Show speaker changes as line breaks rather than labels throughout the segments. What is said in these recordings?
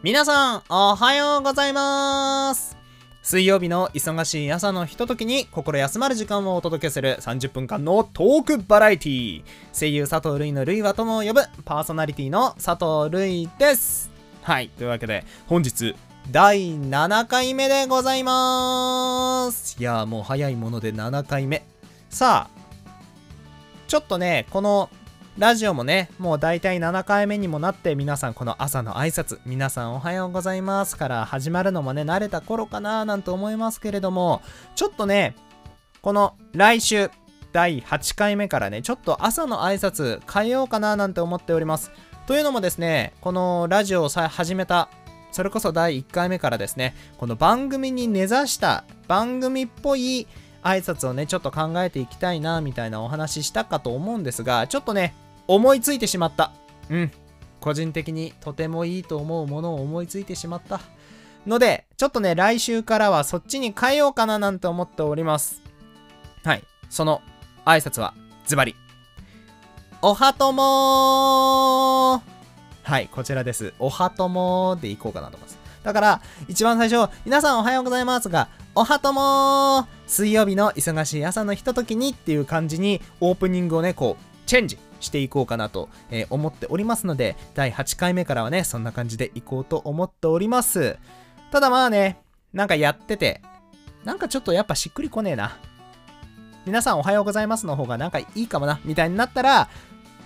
皆さん、おはようございます。水曜日の忙しい朝のひとときに心休まる時間をお届けする30分間のトークバラエティー。声優佐藤るいのるいはとも呼ぶパーソナリティの佐藤るいです。はい。というわけで本日第7回目でございます。いやーもう早いもので7回目。さあちょっとねこのラジオもね、もう大体7回目にもなって皆さんこの朝の挨拶、皆さんおはようございますから始まるのもね、慣れた頃かななんて思いますけれども、ちょっとね、この来週、第8回目からね、ちょっと朝の挨拶変えようかななんて思っております。というのもですね、このラジオを始めた、それこそ第1回目からですね、この番組に根ざした番組っぽい挨拶をね、ちょっと考えていきたいな、みたいなお話したかと思うんですが、ちょっとね、思いついてしまった。うん。個人的にとてもいいと思うものを思いついてしまった。ので、ちょっとね、来週からはそっちに変えようかななんて思っております。はい。その挨拶は、ズバリ。おはともはい、こちらです。おはともでいこうかなと思います。だから、一番最初、皆さんおはようございますが、おはとも水曜日の忙しい朝のひとときにっていう感じに、オープニングをね、こう、チェンジしていこうかなと、えー、思っておりますので、第8回目からはね、そんな感じでいこうと思っております。ただまあね、なんかやってて、なんかちょっとやっぱしっくりこねえな。皆さんおはようございますの方がなんかいいかもな、みたいになったら、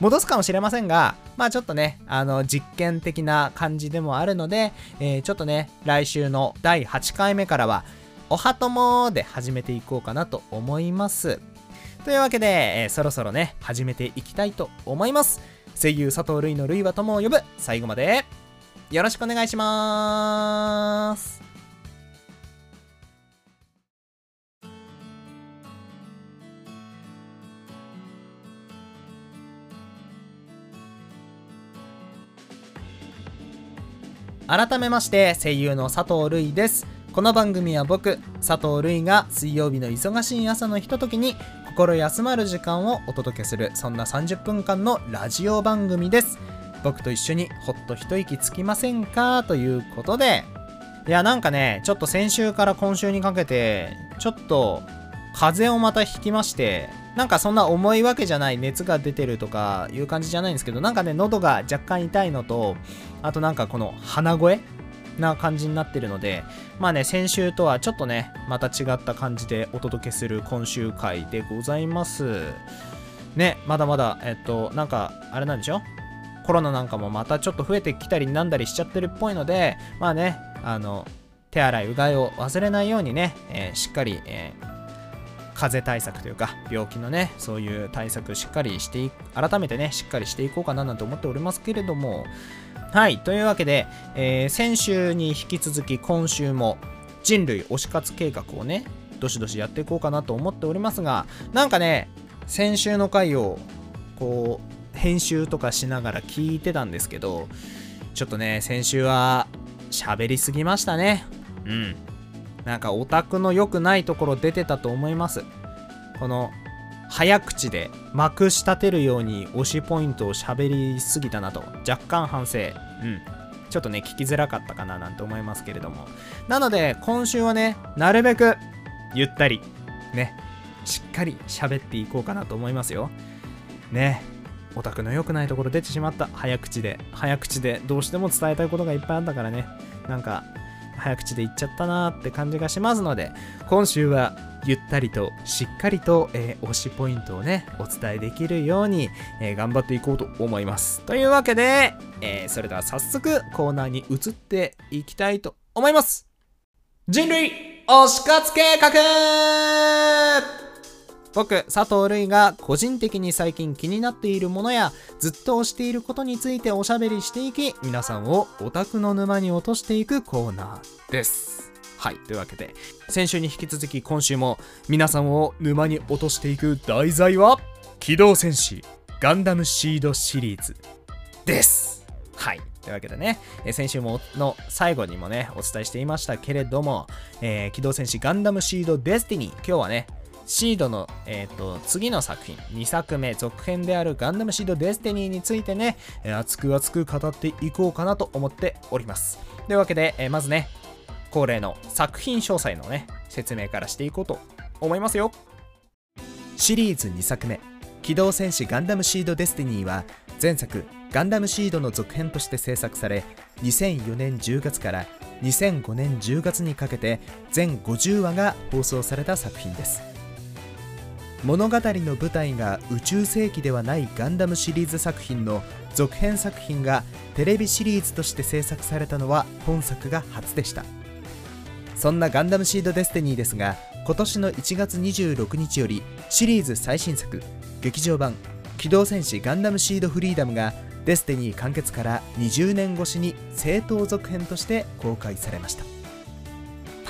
戻すかもしれませんが、まあちょっとね、あの、実験的な感じでもあるので、えー、ちょっとね、来週の第8回目からは、おはともで始めていこうかなと思います。というわけで、えー、そろそろね、始めていきたいと思います。声優佐藤類の類は友を呼ぶ、最後まで、よろしくお願いします。改めまして声優の佐藤類ですこの番組は僕佐藤類が水曜日の忙しい朝のひとときに心休まる時間をお届けするそんな30分間のラジオ番組です。僕と一緒にほっと一息つきませんか？ということで。いやなんかねちょっと先週から今週にかけてちょっと風邪をまたひきましてなんかそんな重いわけじゃない熱が出てるとかいう感じじゃないんですけどなんかね喉が若干痛いのとあとなんかこの鼻声な感じになってるので、まあね、先週とはちょっとね、また違った感じでお届けする今週回でございます。ね、まだまだ、えっと、なんか、あれなんでしょ？コロナなんかもまたちょっと増えてきたりなんだりしちゃってるっぽいので、まあね、あの、手洗いうがいを忘れないようにね、えー、しっかり、えー、風邪対策というか、病気のね、そういう対策しっかりしてい改めてね、しっかりしていこうかななんて思っておりますけれども、はい、というわけで、えー、先週に引き続き今週も人類推し活計画をね、どしどしやっていこうかなと思っておりますが、なんかね、先週の回を、こう、編集とかしながら聞いてたんですけど、ちょっとね、先週は喋りすぎましたね。うん。なんかオタクの良くないところ出てたと思います。この早口でまくし立てるように推しポイントを喋りすぎたなと若干反省。うん。ちょっとね、聞きづらかったかななんて思いますけれども。なので、今週はね、なるべくゆったり、ね、しっかり喋っていこうかなと思いますよ。ね、オタクの良くないところ出てしまった。早口で。早口でどうしても伝えたいことがいっぱいあったからね。なんか、早口で言っちゃったなーって感じがしますので、今週はゆったりとしっかりと、えー、推しポイントをね、お伝えできるように、えー、頑張っていこうと思います。というわけで、えー、それでは早速コーナーに移っていきたいと思います。人類推し活計画僕、佐藤類が個人的に最近気になっているものやずっと推していることについておしゃべりしていき、皆さんをオタクの沼に落としていくコーナーです。はい。というわけで、先週に引き続き今週も皆さんを沼に落としていく題材は、機動戦士ガンダムシードシリーズです。はい。というわけでね、え先週もの最後にもね、お伝えしていましたけれども、えー、機動戦士ガンダムシードデスティニー、今日はね、シードの、えーと、次の作品、2作目、続編であるガンダムシードデスティニーについてね、熱く熱く語っていこうかなと思っております。というわけで、えー、まずね、恒例の作品詳細のね、説明からしていこうと思いますよ。シリーズ2作目、機動戦士ガンダムシードデスティニーは、前作ガンダムシードの続編として制作され、2004年10月から2005年10月にかけて全50話が放送された作品です。物語の舞台が宇宙世紀ではないガンダムシリーズ作品の続編作品がテレビシリーズとして制作されたのは本作が初でした。そんなガンダムシードデスティニーですが今年の1月26日よりシリーズ最新作劇場版機動戦士ガンダムシードフリーダムがデスティニー完結から20年越しに正統続編として公開されました。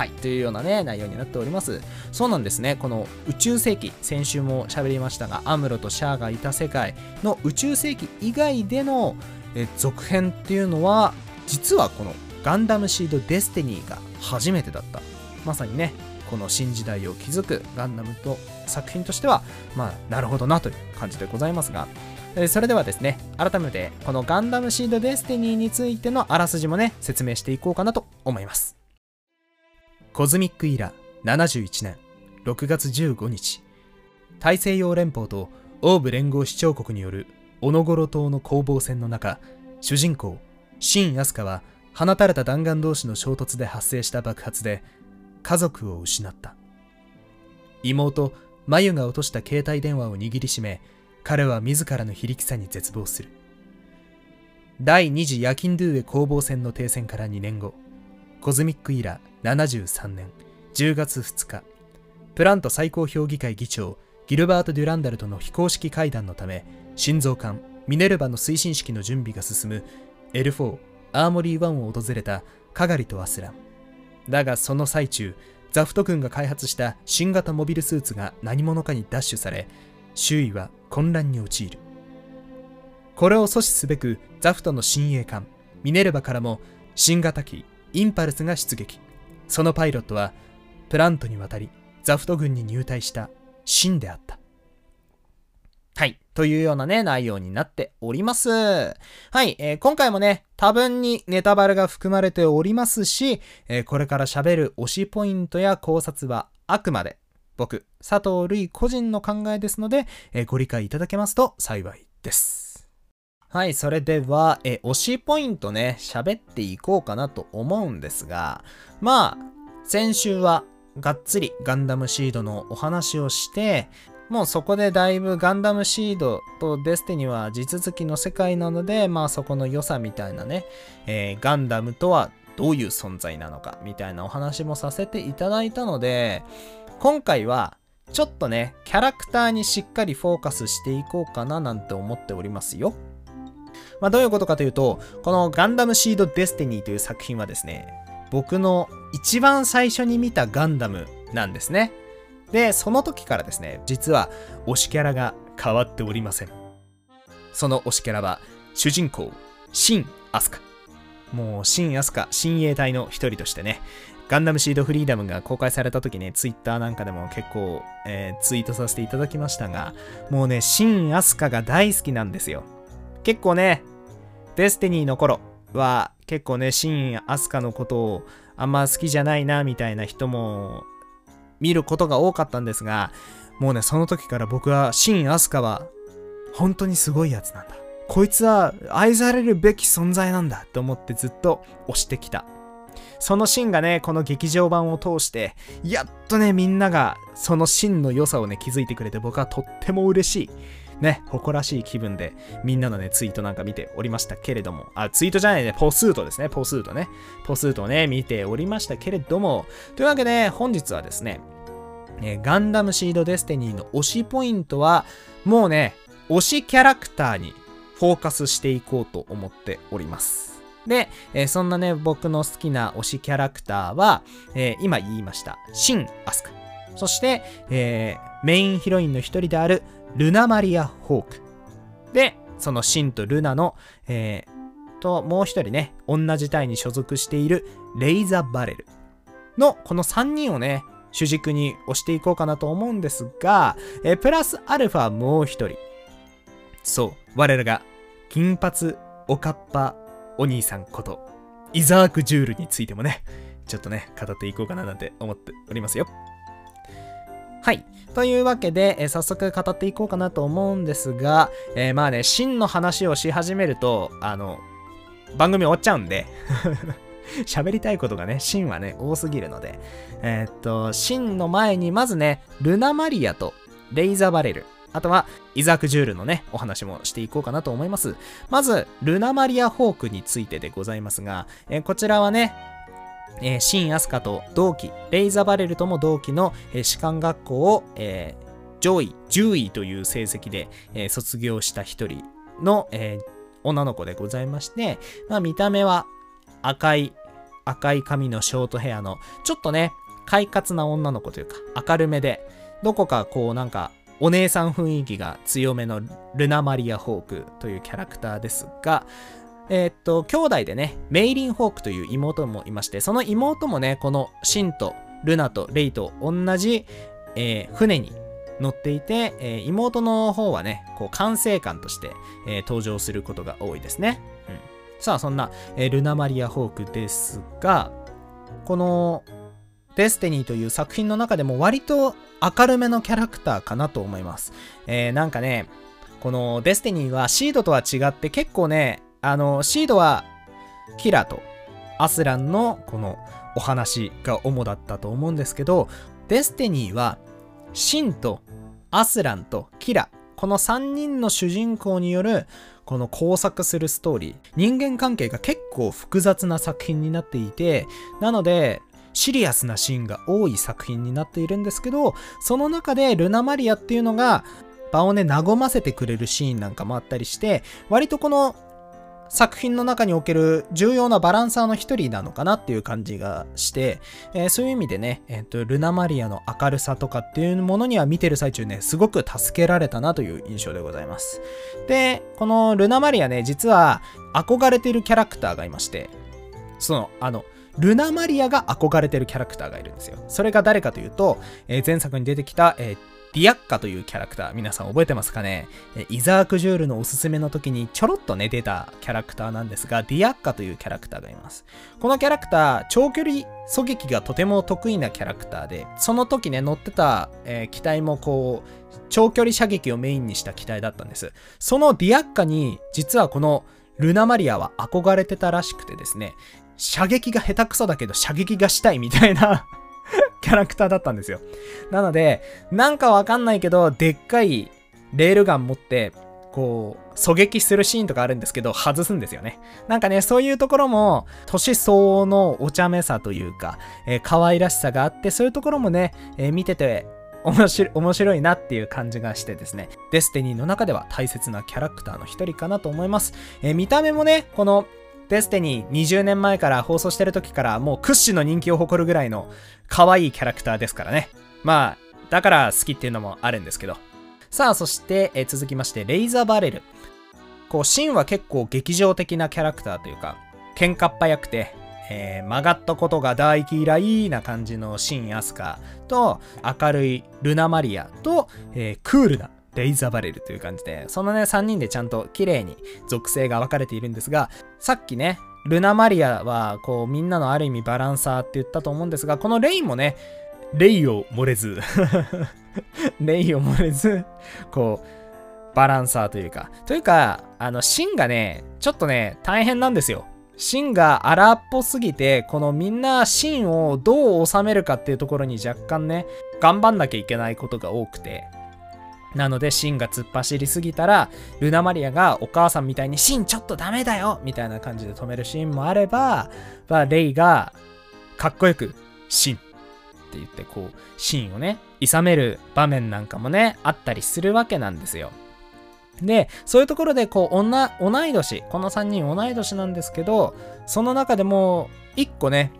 はい、というようなね、内容になっております。そうなんですね、この宇宙世紀、先週も喋りましたが、アムロとシャアがいた世界の宇宙世紀以外でのえ続編っていうのは、実はこのガンダムシードデスティニーが初めてだった。まさにね、この新時代を築くガンダムと作品としては、まあ、なるほどなという感じでございますが、それではですね、改めてこのガンダムシードデスティニーについてのあらすじもね、説明していこうかなと思います。コズミックイラ71年6月15日、大西洋連邦と欧部連合首長国によるオノゴロ島の攻防戦の中、主人公、シン・アスカは放たれた弾丸同士の衝突で発生した爆発で家族を失った。妹、マユが落とした携帯電話を握りしめ、彼は自らの非力さに絶望する。第二次ヤキンドゥーエ攻防戦の停戦から2年後、コズミックイラ73年10月2日、プラント最高評議会議長ギルバート・デュランダルとの非公式会談のため、心臓艦ミネルヴァの推進式の準備が進む L4 アーモリー1を訪れたカガリとアスラン。だがその最中、ザフト軍が開発した新型モビルスーツが何者かに奪取され、周囲は混乱に陥る。これを阻止すべくザフトの親衛艦ミネルヴァからも新型機インパルスが出撃。そのパイロットはプラントに渡りザフト軍に入隊したシンであった。はい。というようなね、内容になっております。はい。えー、今回もね、多分にネタバレが含まれておりますし、えー、これから喋る推しポイントや考察はあくまで僕、佐藤類個人の考えですので、えー、ご理解いただけますと幸いです。はい。それでは、え推しポイントね、喋っていこうかなと思うんですが、まあ、先週はがっつりガンダムシードのお話をして、もうそこでだいぶガンダムシードとデスティニは地続きの世界なので、まあそこの良さみたいなね、えー、ガンダムとはどういう存在なのかみたいなお話もさせていただいたので、今回はちょっとね、キャラクターにしっかりフォーカスしていこうかななんて思っておりますよ。まあどういうことかというと、このガンダムシードデスティニーという作品はですね、僕の一番最初に見たガンダムなんですね。で、その時からですね、実は推しキャラが変わっておりません。その推しキャラは、主人公、シン・アスカ。もう、シン・アスカ、親衛隊の一人としてね、ガンダムシードフリーダムが公開された時ね、ツイッターなんかでも結構、えー、ツイートさせていただきましたが、もうね、シン・アスカが大好きなんですよ。結構ね、デスティニーの頃は結構ね、シン・アスカのことをあんま好きじゃないな、みたいな人も見ることが多かったんですが、もうね、その時から僕は、シン・アスカは、本当にすごいやつなんだ。こいつは愛されるべき存在なんだって思ってずっと推してきた。そのシンがね、この劇場版を通して、やっとね、みんながそのシンの良さをね、気づいてくれて僕はとっても嬉しい。ね、誇らしい気分でみんなのね、ツイートなんか見ておりましたけれども、あ、ツイートじゃないね、ポスートですね、ポスートね。ポスートをね、見ておりましたけれども、というわけで本日はですね、えガンダムシードデスティニーの推しポイントは、もうね、推しキャラクターにフォーカスしていこうと思っております。で、えー、そんなね、僕の好きな推しキャラクターは、えー、今言いました、シン・アスカ。そして、えー、メインヒロインの一人であるルナ・マリア・ホーク。で、そのシンとルナの、えー、と、もう一人ね、同じ隊に所属しているレイザ・バレルの、この3人をね、主軸に押していこうかなと思うんですが、えプラスアルファもう一人。そう、我らが金髪おかっぱお兄さんこと、イザーク・ジュールについてもね、ちょっとね、語っていこうかななんて思っておりますよ。はい。というわけで、えー、早速語っていこうかなと思うんですが、えー、まあね、真の話をし始めると、あの、番組終わっちゃうんで 喋りたいことがね、真はね、多すぎるので、えー、っと、真の前にまずね、ルナマリアとレイザーバレル、あとは、イザーク・ジュールのね、お話もしていこうかなと思います。まず、ルナマリア・ホークについてでございますが、えー、こちらはね、えー、シン・アスカと同期、レイザ・バレルとも同期の、えー、士官学校を、えー、上位、10位という成績で、えー、卒業した一人の、えー、女の子でございまして、まあ、見た目は赤い、赤い髪のショートヘアの、ちょっとね、快活な女の子というか、明るめで、どこかこうなんか、お姉さん雰囲気が強めのルナ・マリア・ホークというキャラクターですが、えー、っと、兄弟でね、メイリン・ホークという妹もいまして、その妹もね、このシンとルナとレイと同じ、えー、船に乗っていて、えー、妹の方はね、こう管制官として、えー、登場することが多いですね。うん、さあ、そんな、えー、ルナマリア・ホークですが、このデスティニーという作品の中でも割と明るめのキャラクターかなと思います。えー、なんかね、このデスティニーはシードとは違って結構ね、あの、シードはキラとアスランのこのお話が主だったと思うんですけど、デスティニーはシンとアスランとキラ、この3人の主人公によるこの工作するストーリー、人間関係が結構複雑な作品になっていて、なので、シリアスなシーンが多い作品になっているんですけど、その中でルナマリアっていうのが場をね、和ませてくれるシーンなんかもあったりして、割とこの作品の中における重要なバランサーの一人なのかなっていう感じがして、えー、そういう意味でね、えーと、ルナマリアの明るさとかっていうものには見てる最中ね、すごく助けられたなという印象でございます。で、このルナマリアね、実は憧れてるキャラクターがいまして、その、あの、ルナマリアが憧れてるキャラクターがいるんですよ。それが誰かというと、えー、前作に出てきた、えーディアッカというキャラクター、皆さん覚えてますかね？イザーク・ジュールのおすすめの時にちょろっとね、出たキャラクターなんですが、ディアッカというキャラクターがいます。このキャラクター、長距離狙撃がとても得意なキャラクターで、その時ね、乗ってた、えー、機体もこう、長距離射撃をメインにした機体だったんです。そのディアッカに、実はこのルナマリアは憧れてたらしくてですね、射撃が下手くそだけど射撃がしたいみたいなキャラクターだったんですよ。なので、なんかわかんないけど、でっかいレールガン持って、こう、狙撃するシーンとかあるんですけど、外すんですよね。なんかね、そういうところも、年相応のお茶目さというか、えー、可愛らしさがあって、そういうところもね、えー、見てて、面白面白いなっていう感じがしてですね、デスティニーの中では大切なキャラクターの一人かなと思います。えー、見た目もね、このデスティニー20年前から放送してる時からもう屈指の人気を誇るぐらいの可愛いキャラクターですからね。まあ、だから好きっていうのもあるんですけど。さあ、そして、え続きまして、レイ・ザ・バレル。こう、シンは結構激情的なキャラクターというか、喧嘩っ早くて、えー、曲がったことが大嫌いな感じのシン・アスカと、明るいルナ・マリアと、えー、クールなレイザーバレルという感じで、そのね、3人でちゃんと綺麗に属性が分かれているんですが、さっきね、ルナ・マリアは、こう、みんなのある意味バランサーって言ったと思うんですが、このレイもね、レイを漏れず レイを漏れず、こう、バランサーというか、というか、あの、シンがね、ちょっとね、大変なんですよ。シンが荒っぽすぎて、このみんなシンをどう収めるかっていうところに若干ね、頑張んなきゃいけないことが多くて、なので、シンが突っ走りすぎたら、ルナマリアがお母さんみたいに、シンちょっとダメだよみたいな感じで止めるシーンもあれば、まあ、レイがかっこよく、シンって言って、こう、シンをね、諌める場面なんかもね、あったりするわけなんですよ。で、そういうところで、こう、同い年、この3人同い年なんですけど、その中でも、1個ね、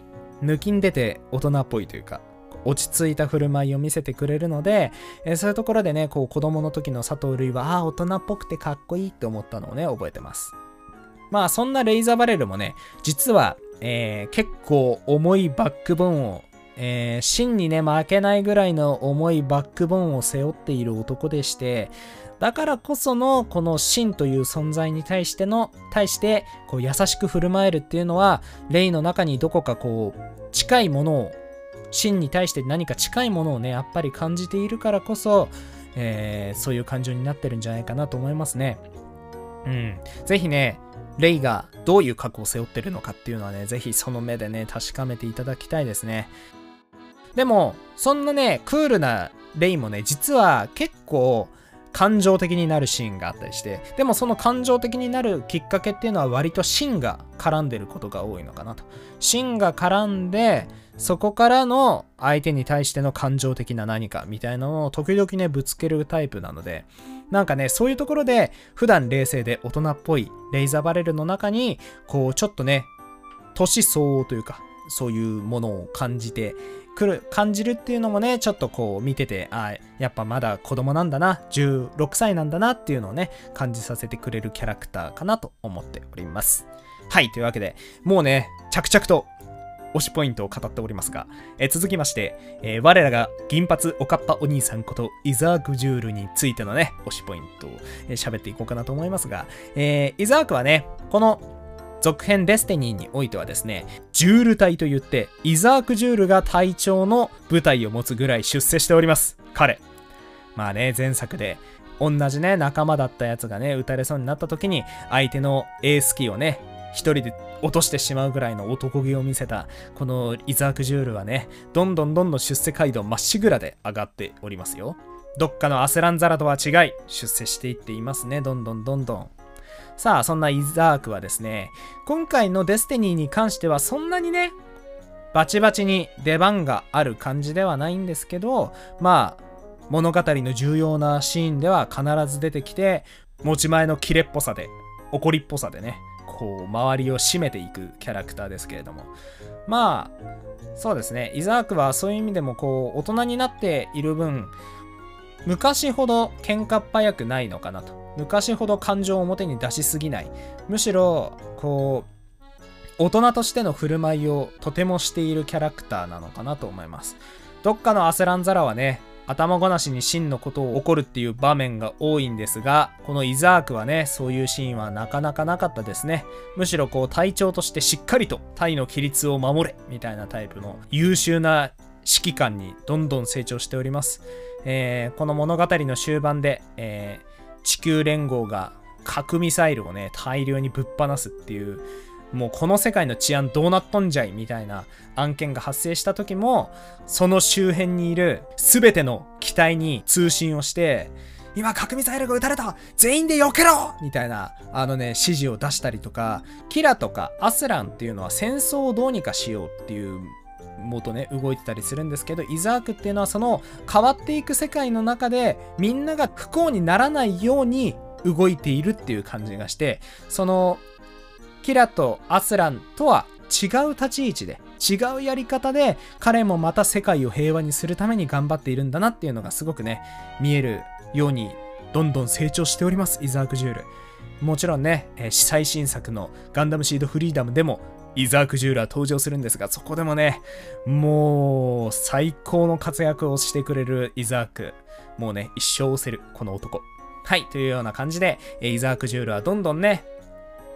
抜きん出て大人っぽいというか、落ち着いた振る舞いを見せてくれるので、えー、そういうところでね、こう子供の時の佐藤類は、ああ、大人っぽくてかっこいいって思ったのをね、覚えてます。まあ、そんなレイザーバレルもね、実は、えー、結構重いバックボーンをえー、真にね、負けないぐらいの重いバックボーンを背負っている男でして、だからこそのこの真という存在に対しての、対してこう優しく振る舞えるっていうのは、レイの中にどこかこう近いものを、真に対して何か近いものをね、やっぱり感じているからこそ、えー、そういう感情になってるんじゃないかなと思いますね。うん。ぜひね、レイがどういう過去を背負ってるのかっていうのはね、ぜひその目でね、確かめていただきたいですね。でも、そんなね、クールなレイもね、実は結構、感情的になるシーンがあったりしてでもその感情的になるきっかけっていうのは割と芯が絡んでることが多いのかなと。芯が絡んでそこからの相手に対しての感情的な何かみたいなのを時々ねぶつけるタイプなのでなんかねそういうところで普段冷静で大人っぽいレイザーバレルの中にこうちょっとね年相応というかそういうものを感じてくる感じるっていうのもねちょっとこう見ててあやっぱまだ子供なんだな16歳なんだなっていうのをね感じさせてくれるキャラクターかなと思っております。はいというわけでもうね着々と推しポイントを語っておりますが、え続きまして、えー、我らが銀髪おかっぱお兄さんことイザーク・ジュールについてのね、推しポイントを喋、えー、っていこうかなと思いますが、えー、イザークはね、この続編デスティニーにおいてはですね、ジュール隊といって、イザーク・ジュールが隊長の部隊を持つぐらい出世しております。彼。まあね、前作で、同じね、仲間だったやつがね、撃たれそうになった時に、相手のエース機をね、一人で落としてしまうぐらいの男気を見せた、このイザーク・ジュールはね、どんどんどんどん出世街道まっしぐらで上がっておりますよ。どっかのアセランザラとは違い、出世していっていますね、どんどんどんどん。さあ、そんなイザークはですね、今回のデスティニーに関してはそんなにね、バチバチに出番がある感じではないんですけど、まあ、物語の重要なシーンでは必ず出てきて、持ち前のキレっぽさで、怒りっぽさでね、こう、周りを締めていくキャラクターですけれども。まあ、そうですね、イザークはそういう意味でも、こう、大人になっている分、昔ほど喧嘩っ早くないのかなと。昔ほど感情を表に出しすぎない。むしろ、こう、大人としての振る舞いをとてもしているキャラクターなのかなと思います。どっかのアセランザラはね、頭ごなしに真のことを起こるっていう場面が多いんですが、このイザークはね、そういうシーンはなかなかなかったですね。むしろこう隊長としてしっかりとタイの規律を守れみたいなタイプの優秀な指揮官にどんどん成長しております。えー、この物語の終盤で、えー、地球連合が核ミサイルをね、大量にぶっ放すっていう、もうこの世界の治安どうなっとんじゃいみたいな案件が発生した時も、その周辺にいる全ての機体に通信をして、今核ミサイルが撃たれた。全員で避けろみたいな、あのね、指示を出したりとか、キラとかアスランっていうのは戦争をどうにかしようっていう元ね動いてたりするんですけどイザークっていうのはその変わっていく世界の中でみんなが不幸にならないように動いているっていう感じがしてそのキラとアスランとは違う立ち位置で違うやり方で彼もまた世界を平和にするために頑張っているんだなっていうのがすごくね見えるようにどんどん成長しておりますイザーク・ジュール。もちろんね、最新作のガンダムシードフリーダムでもイザーク・ジューラー登場するんですが、そこでもね、もう最高の活躍をしてくれるイザーク。もうね、一生押せる、この男。はい、というような感じで、イザーク・ジュールはどんどんね、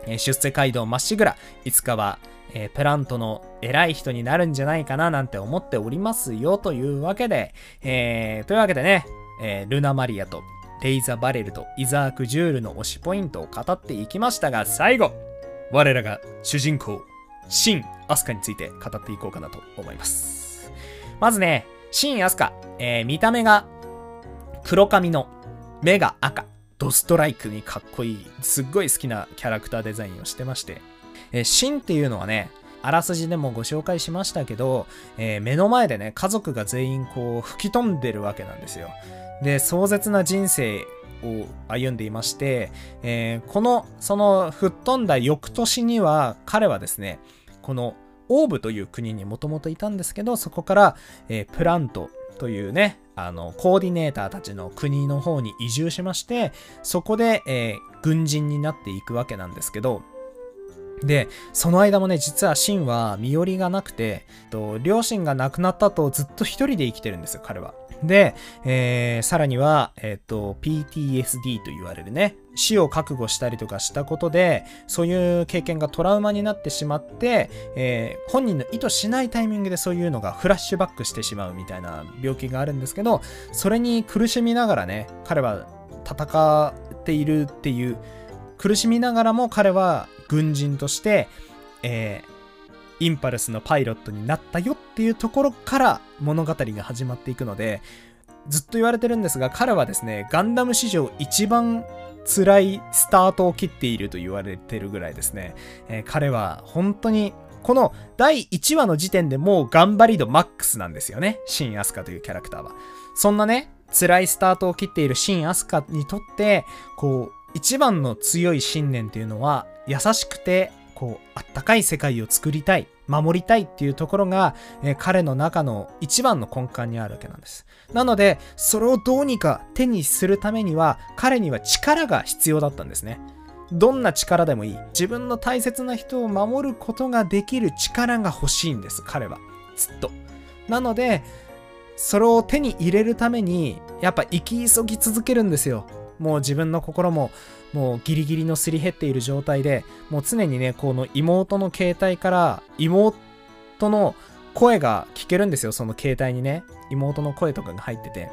出世街道まっしぐら、いつかは、えー、プラントの偉い人になるんじゃないかななんて思っておりますよというわけで、えー、というわけでね、えー、ルナ・マリアとレイザ・バレルとイザーク・ジュールの推しポイントを語っていきましたが、最後、我らが主人公、シン・アスカについて語っていこうかなと思います。まずね、シン・アスカ、えー、見た目が黒髪の目が赤、ドストライクにかっこいい、すっごい好きなキャラクターデザインをしてまして、えー、シンっていうのはね、あらすじでもご紹介しましたけど、えー、目の前でね、家族が全員こう吹き飛んでるわけなんですよ。で、壮絶な人生を歩んでいまして、えー、この、その吹っ飛んだ翌年には、彼はですね、このオーブという国にもともといたんですけど、そこから、えー、プラントというね、あの、コーディネーターたちの国の方に移住しまして、そこで、えー、軍人になっていくわけなんですけど、で、その間もね、実はシンは身寄りがなくて、と両親が亡くなったとずっと一人で生きてるんですよ、彼は。で、えー、さらには、えっ、ー、と、PTSD と言われるね、死を覚悟したりとかしたことで、そういう経験がトラウマになってしまって、えー、本人の意図しないタイミングでそういうのがフラッシュバックしてしまうみたいな病気があるんですけど、それに苦しみながらね、彼は戦っているっていう、苦しみながらも彼は軍人として、えー、インパルスのパイロットになったよっていうところから物語が始まっていくので、ずっと言われてるんですが、彼はですね、ガンダム史上一番辛いスタートを切っていると言われてるぐらいですね、えー、彼は本当にこの第1話の時点でもう頑張り度マックスなんですよね。シン・アスカというキャラクターは。そんなね、辛いスタートを切っているシン・アスカにとって、こう、一番の強い信念っていうのは、優しくてこう、あったかい世界を作りたい、守りたいっていうところが、えー、彼の中の一番の根幹にあるわけなんです。なので、それをどうにか手にするためには、彼には力が必要だったんですね。どんな力でもいい。自分の大切な人を守ることができる力が欲しいんです、彼は。ずっと。なので、それを手に入れるために、やっぱ生き急ぎ続けるんですよ。もう自分の心ももうギリギリのすり減っている状態で、もう常にね、この妹の携帯から妹の声が聞けるんですよ、その携帯にね。妹の声とかが入ってて。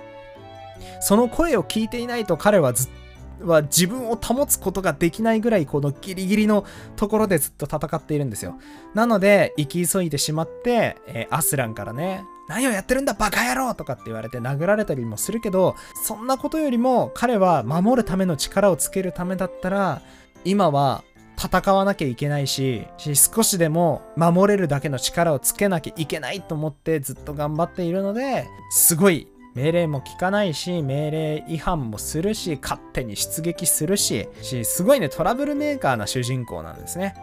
その声を聞いていないと彼はずは自分を保つことができないぐらいこのギリギリのところでずっと戦っているんですよ。なので、生き急いでしまって、えー、アスランからね、何をやってるんだバカ野郎とかって言われて殴られたりもするけど、そんなことよりも彼は守るための力をつけるためだったら、今は戦わなきゃいけないし、少しでも守れるだけの力をつけなきゃいけないと思ってずっと頑張っているので、すごい命令も聞かないし、命令違反もするし、勝手に出撃するし、すごいね、トラブルメーカーな主人公なんですね。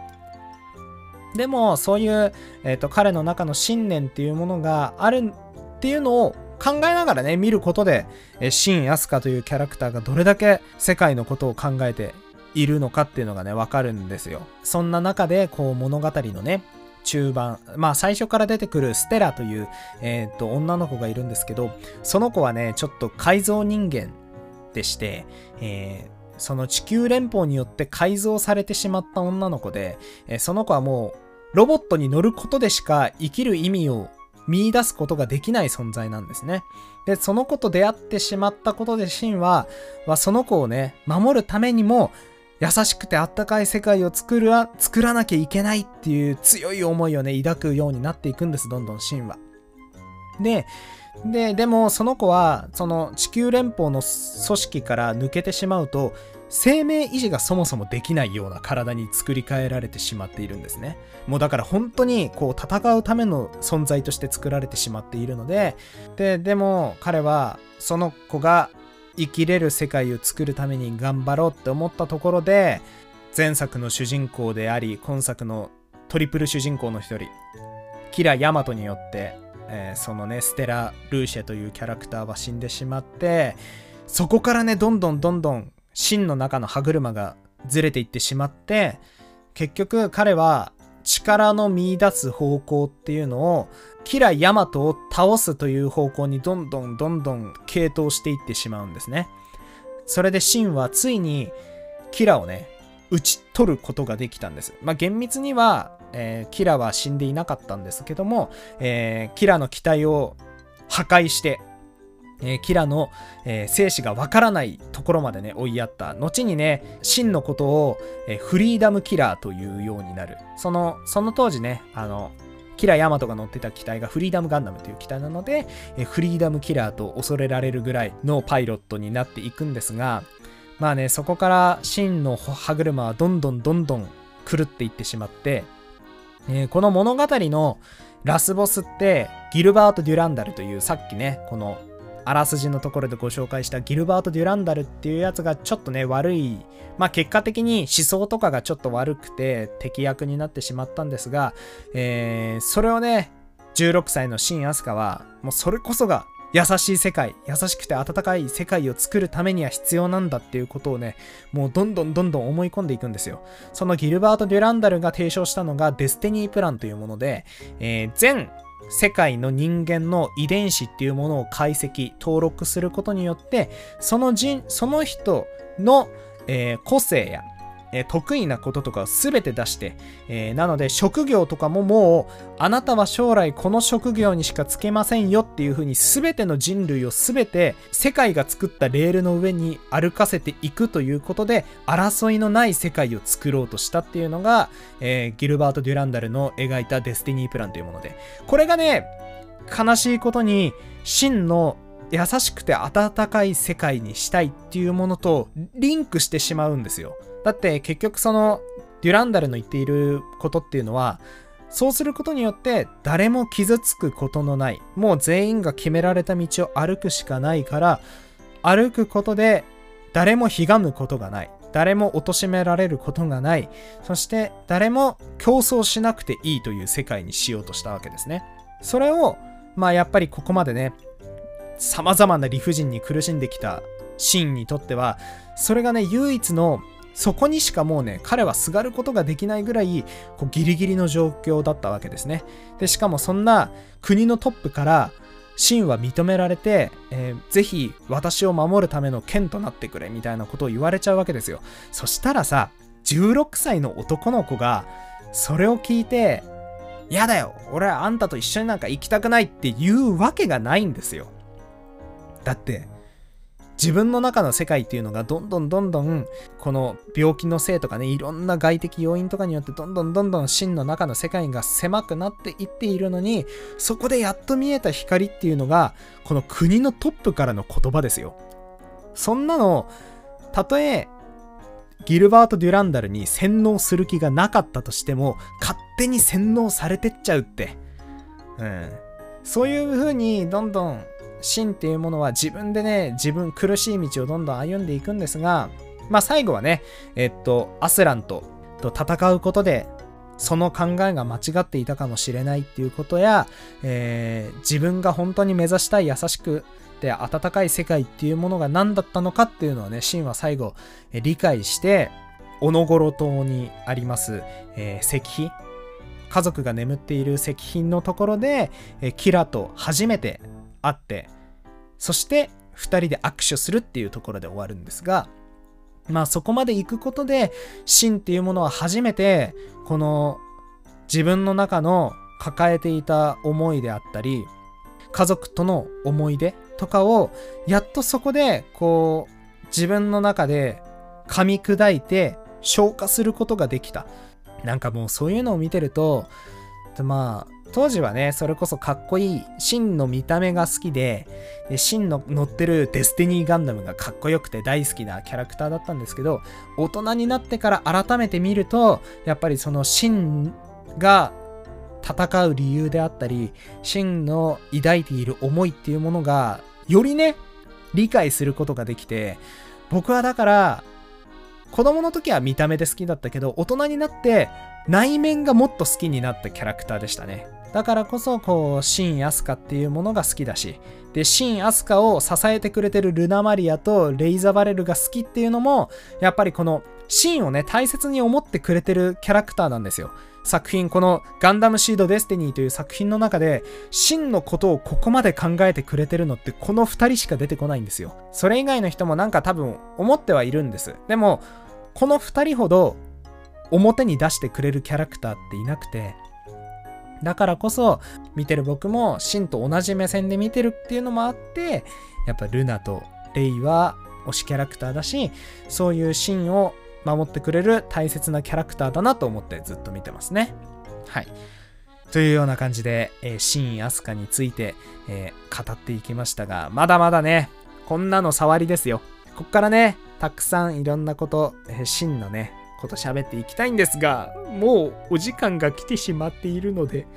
でも、そういう、え、ー、と、彼の中の信念っていうものがあるっていうのを考えながらね、見ることで、えー、シン・ヤスカというキャラクターがどれだけ世界のことを考えているのかっていうのがね、わかるんですよ。そんな中で、こう、物語のね、中盤、まあ最初から出てくるステラという、えっ、ー、と、女の子がいるんですけど、その子はね、ちょっと改造人間でして、えー、その地球連邦によって改造されてしまった女の子で、え、その子はもうロボットに乗ることでしか生きる意味を見出すことができない存在なんですね。で、その子と出会ってしまったことでシンは、はその子をね、守るためにも、優しくてあったかい世界を作る作らなきゃいけないっていう強い思いをね、抱くようになっていくんです、どんどんシンは。で、で、でもその子は、その地球連邦の組織から抜けてしまうと、生命維持がそもそもできないような体に作り変えられてしまっているんですね。もうだから本当にこう戦うための存在として作られてしまっているので、で、でも彼はその子が生きれる世界を作るために頑張ろうって思ったところで前作の主人公であり今作のトリプル主人公の一人キラ・ヤマトによって、えー、そのねステラ・ルーシェというキャラクターは死んでしまってそこからねどんどんどんどん真の中の歯車がずれていってしまって結局彼は力の見出す方向っていうのをキラ・ヤマトを倒すという方向にどんどんどんどん傾倒していってしまうんですね。それでシンはついにキラをね、打ち取ることができたんです。まあ、厳密には、えー、キラは死んでいなかったんですけども、えー、キラの機体を破壊して、えー、キラの、えー、生死がわからないところまでね、追いやった。後にね、真のことを、えー、フリーダムキラーというようになる。その、その当時ね、あの、キラヤマトが乗ってた機体がフリーダムガンダムという機体なので、えフリーダムキラーと恐れられるぐらいのパイロットになっていくんですが、まあね、そこから真の歯車はどんどんどんどん狂っていってしまって、えー、この物語のラスボスってギルバート・デュランダルというさっきね、このあらすじのところでご紹介したギルバート・デュランダルっていうやつがちょっとね、悪い、まあ結果的に思想とかがちょっと悪くて敵役になってしまったんですが、えー、それをね、16歳のシン・アスカは、もうそれこそが優しい世界、優しくて温かい世界を作るためには必要なんだっていうことをね、もうどんどんどんどん思い込んでいくんですよ。そのギルバート・デュランダルが提唱したのがデスティニープランというもので、えー、全世界の人間の遺伝子っていうものを解析、登録することによって、その人、その人の、えー、個性やえ得意なこととかを全て出して、えー、なので職業とかももうあなたは将来この職業にしかつけませんよっていう風に全ての人類を全て世界が作ったレールの上に歩かせていくということで争いのない世界を作ろうとしたっていうのが、えー、ギルバート・デュランダルの描いたデスティニープランというものでこれがね悲しいことに真の優しくて温かい世界にしたいっていうものとリンクしてしまうんですよ。だって結局そのデュランダルの言っていることっていうのはそうすることによって誰も傷つくことのないもう全員が決められた道を歩くしかないから歩くことで誰もひがむことがない誰も貶められることがないそして誰も競争しなくていいという世界にしようとしたわけですねそれをまあやっぱりここまでね様々な理不尽に苦しんできたシーンにとってはそれがね唯一のそこにしかもうね、彼はすがることができないぐらい、こうギリギリの状況だったわけですね。で、しかもそんな国のトップから、真は認められて、えー、ぜひ私を守るための剣となってくれみたいなことを言われちゃうわけですよ。そしたらさ、16歳の男の子が、それを聞いて、やだよ俺はあんたと一緒になんか行きたくないって言うわけがないんですよ。だって、自分の中の世界っていうのがどんどんどんどんこの病気のせいとかねいろんな外的要因とかによってどんどんどんどん真の中の世界が狭くなっていっているのにそこでやっと見えた光っていうのがこの国のトップからの言葉ですよ。そんなのたとえギルバート・デュランダルに洗脳する気がなかったとしても勝手に洗脳されてっちゃうって。うん。そういう風にどんどん真っていうものは自分でね、自分苦しい道をどんどん歩んでいくんですが、まあ最後はね、えっと、アスランとと戦うことで、その考えが間違っていたかもしれないっていうことや、えー、自分が本当に目指したい優しくて温かい世界っていうものが何だったのかっていうのをね、シンは最後、え理解して、オノゴロ島にあります、えー、石碑、家族が眠っている石碑のところで、えキラと初めて会ってそして2人で握手するっていうところで終わるんですがまあそこまで行くことで真っていうものは初めてこの自分の中の抱えていた思いであったり家族との思い出とかをやっとそこでこう自分の中で噛み砕いて消化することができた。なんかもうそういうのを見てるとまあ当時はね、それこそかっこいい、真の見た目が好きで、で真の乗ってるデスティニーガンダムがかっこよくて大好きなキャラクターだったんですけど、大人になってから改めて見ると、やっぱりその真が戦う理由であったり、真の抱いている思いっていうものが、よりね、理解することができて、僕はだから、子供の時は見た目で好きだったけど、大人になって内面がもっと好きになったキャラクターでしたね。だからこそ、こう、シン・アスカっていうものが好きだし、で、シン・アスカを支えてくれてるルナ・マリアとレイザ・バレルが好きっていうのも、やっぱりこの、シンをね、大切に思ってくれてるキャラクターなんですよ。作品、このガンダムシード・デスティニーという作品の中で、シンのことをここまで考えてくれてるのってこの2人しか出てこないんですよ。それ以外の人もなんか多分思ってはいるんです。でも、この2人ほど表に出してくれるキャラクターっていなくて、だからこそ見てる僕もシンと同じ目線で見てるっていうのもあってやっぱルナとレイは推しキャラクターだしそういうシンを守ってくれる大切なキャラクターだなと思ってずっと見てますね。はい。というような感じで、えー、シン・アスカについて、えー、語っていきましたがまだまだねこんなの触りですよ。こっからねたくさんいろんなこと、えー、シンのねこと喋っていきたいんですが、もうお時間が来てしまっているので、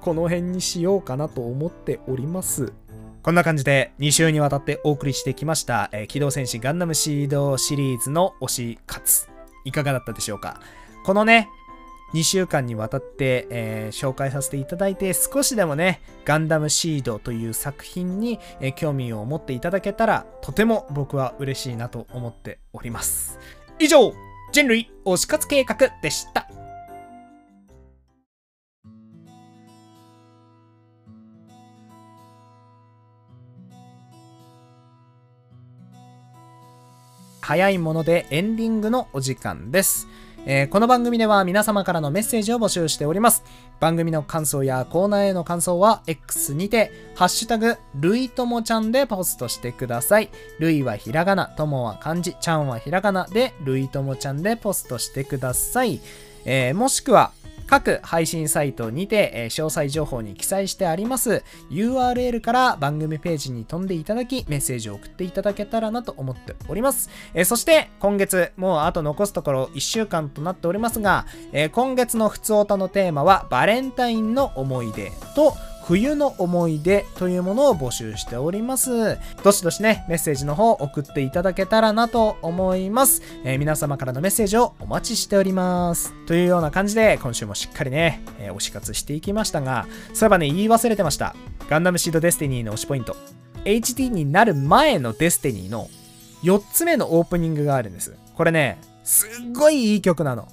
この辺にしようかなと思っております。こんな感じで2週にわたってお送りしてきました、えー、機動戦士ガンダムシードシリーズの推し活。いかがだったでしょうか？このね、2週間にわたって、えー、紹介させていただいて少しでもねガンダムシードという作品に、えー、興味を持っていただけたらとても僕は嬉しいなと思っております以上人類推し活計画でした早いものでエンディングのお時間です。えー、この番組では皆様からのメッセージを募集しております。番組の感想やコーナーへの感想は X にて、ハッシュタグ、るいともちゃんでポストしてください。るいはひらがな、ともは漢字、ちゃんはひらがなで、るいともちゃんでポストしてください。えー、もしくは、各配信サイトにて、え、詳細情報に記載してあります URL から番組ページに飛んでいただきメッセージを送っていただけたらなと思っております。え、そして今月もうあと残すところ1週間となっておりますが、え、今月のふつおたのテーマはバレンタインの思い出と冬の思い出というものを募集しております。どしどしね、メッセージの方送っていただけたらなと思います。えー、皆様からのメッセージをお待ちしております。というような感じで、今週もしっかりね、えー、推し活していきましたが、そういえばね、言い忘れてました。ガンダムシードデスティニーの推しポイント。HD になる前のデスティニーの4つ目のオープニングがあるんです。これね、すっごいいい曲なの。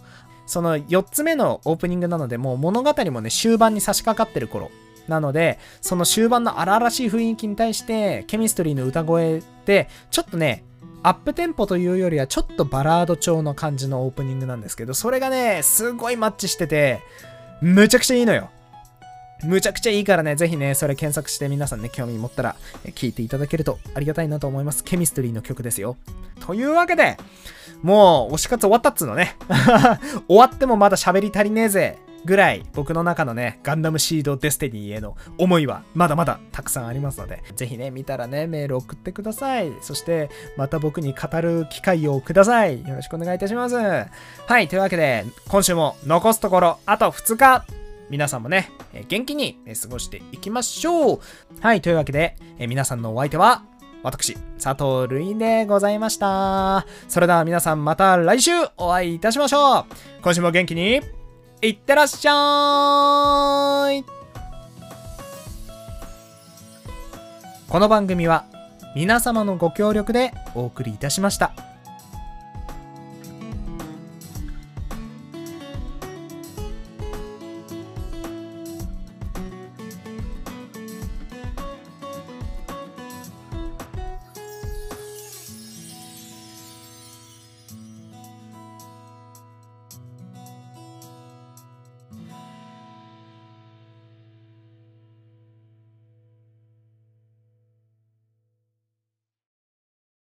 その4つ目のオープニングなので、もう物語もね、終盤に差し掛かってる頃なので、その終盤の荒々しい雰囲気に対して、ケミストリーの歌声って、ちょっとね、アップテンポというよりはちょっとバラード調の感じのオープニングなんですけど、それがね、すごいマッチしてて、むちゃくちゃいいのよ。むちゃくちゃいいからね、ぜひね、それ検索して皆さんね、興味持ったら聴いていただけるとありがたいなと思います。ケミストリーの曲ですよ。というわけで、もう推し活終わったっつうのね。終わってもまだ喋り足りねえぜ。ぐらい僕の中のね、ガンダムシードデスティニーへの思いはまだまだたくさんありますので、ぜひね、見たらね、メール送ってください。そして、また僕に語る機会をください。よろしくお願いいたします。はい、というわけで、今週も残すところ、あと2日皆さんもね、元気に過ごしていきましょう。はい、というわけで、皆さんのお相手は、私、佐藤るいでございました。それでは皆さんまた来週お会いいたしましょう。今週も元気にいってらっしゃいこの番組は皆様のご協力でお送りいたしました。